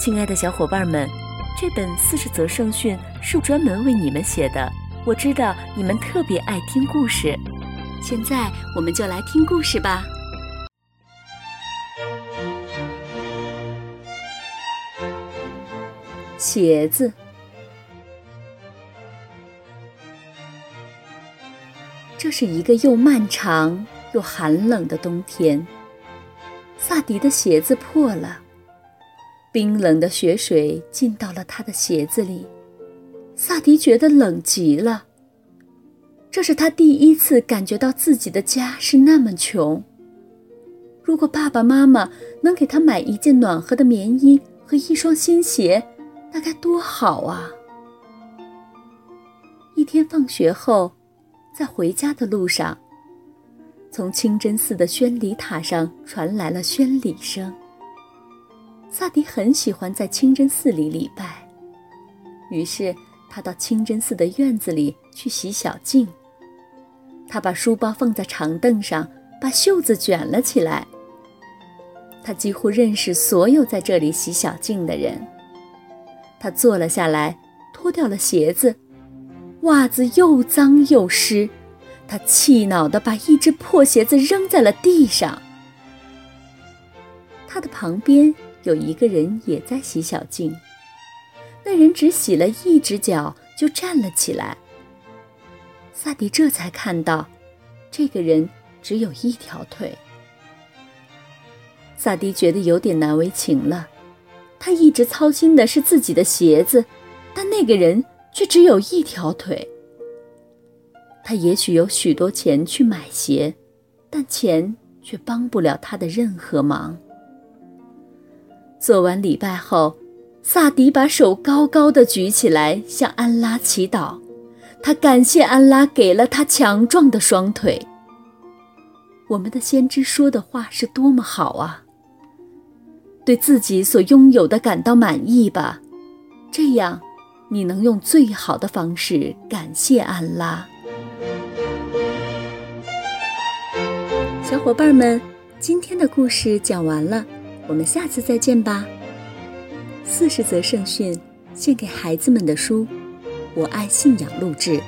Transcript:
亲爱的小伙伴们，这本四十则圣训是专门为你们写的。我知道你们特别爱听故事，现在我们就来听故事吧。鞋子，这是一个又漫长又寒冷的冬天。萨迪的鞋子破了。冰冷的雪水进到了他的鞋子里，萨迪觉得冷极了。这是他第一次感觉到自己的家是那么穷。如果爸爸妈妈能给他买一件暖和的棉衣和一双新鞋，那该多好啊！一天放学后，在回家的路上，从清真寺的宣礼塔上传来了宣礼声。萨迪很喜欢在清真寺里礼拜，于是他到清真寺的院子里去洗小径。他把书包放在长凳上，把袖子卷了起来。他几乎认识所有在这里洗小径的人。他坐了下来，脱掉了鞋子，袜子又脏又湿。他气恼地把一只破鞋子扔在了地上。他的旁边。有一个人也在洗小径，那人只洗了一只脚就站了起来。萨迪这才看到，这个人只有一条腿。萨迪觉得有点难为情了，他一直操心的是自己的鞋子，但那个人却只有一条腿。他也许有许多钱去买鞋，但钱却帮不了他的任何忙。做完礼拜后，萨迪把手高高的举起来，向安拉祈祷。他感谢安拉给了他强壮的双腿。我们的先知说的话是多么好啊！对自己所拥有的感到满意吧，这样你能用最好的方式感谢安拉。小伙伴们，今天的故事讲完了。我们下次再见吧。四十则圣训，献给孩子们的书，我爱信仰录制。